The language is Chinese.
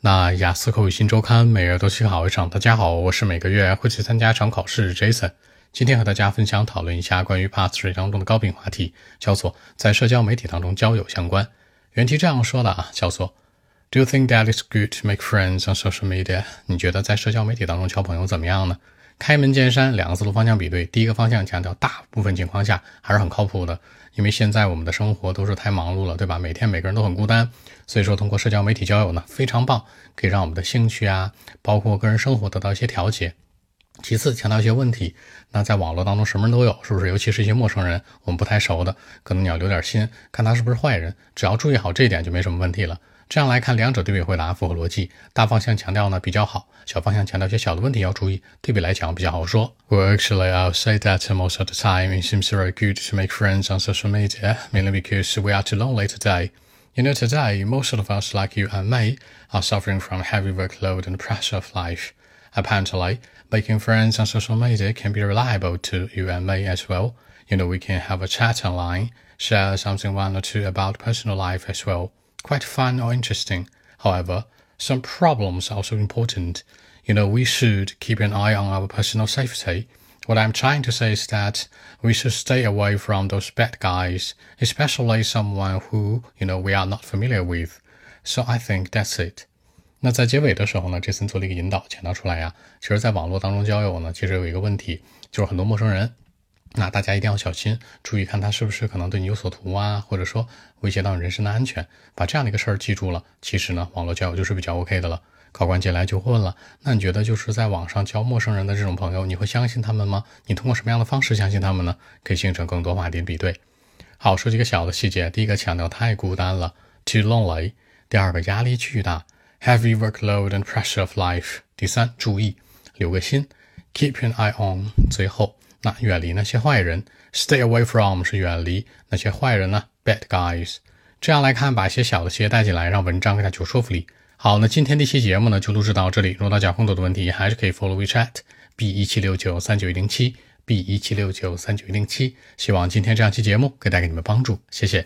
那雅思口语新周刊每月都去考一场。大家好，我是每个月会去参加一场考试的 Jason。今天和大家分享讨论一下关于 Passage 当中的高频话题，叫做在社交媒体当中交友相关。原题这样说的啊，叫做 Do you think that is good to make friends on social media？你觉得在社交媒体当中交朋友怎么样呢？开门见山，两个思路方向比对。第一个方向强调，大部分情况下还是很靠谱的，因为现在我们的生活都是太忙碌了，对吧？每天每个人都很孤单，所以说通过社交媒体交友呢，非常棒，可以让我们的兴趣啊，包括个人生活得到一些调节。其次，强调一些问题，那在网络当中什么人都有，是不是？尤其是一些陌生人，我们不太熟的，可能你要留点心，看他是不是坏人，只要注意好这一点就没什么问题了。这样来看，两者对比回答符合逻辑。大方向强调呢比较好，小方向强调一些小的问题要注意。对比来讲比较好说。Well, actually, I'll say that most of the time it seems very good to make friends on social media, mainly because we are too lonely today. You know, today most of us, like you and me, are suffering from heavy workload and pressure of life. Apparently, making friends on social media can be reliable to you and me as well. You know, we can have a chat online, share something one or two about personal life as well quite fun or interesting. However, some problems are also important. You know, we should keep an eye on our personal safety. What I'm trying to say is that we should stay away from those bad guys, especially someone who, you know, we are not familiar with. So I think that's it. 那在结尾的时候呢，这森做了一个引导，强调出来呀，其实，在网络当中交友呢，其实有一个问题，就是很多陌生人 那大家一定要小心，注意看他是不是可能对你有所图啊，或者说威胁到你人身的安全。把这样的一个事儿记住了，其实呢，网络交友就是比较 OK 的了。考官接下来就会问了，那你觉得就是在网上交陌生人的这种朋友，你会相信他们吗？你通过什么样的方式相信他们呢？可以形成更多话题比对。好，说几个小的细节。第一个强调太孤单了，too lonely。第二个压力巨大，heavy workload and pressure of life。第三，注意留个心，keep an eye on。最后。那远离那些坏人，stay away from 是远离那些坏人呢？bad guys。这样来看，把一些小的细节带进来，让文章更加具有说服力。好，那今天这期节目呢，就录制到这里。如果大家有更多的问题，还是可以 follow WeChat b 一七六九三九一零七 b 一七六九三九一零七。希望今天这样期节目可以带给你们帮助，谢谢。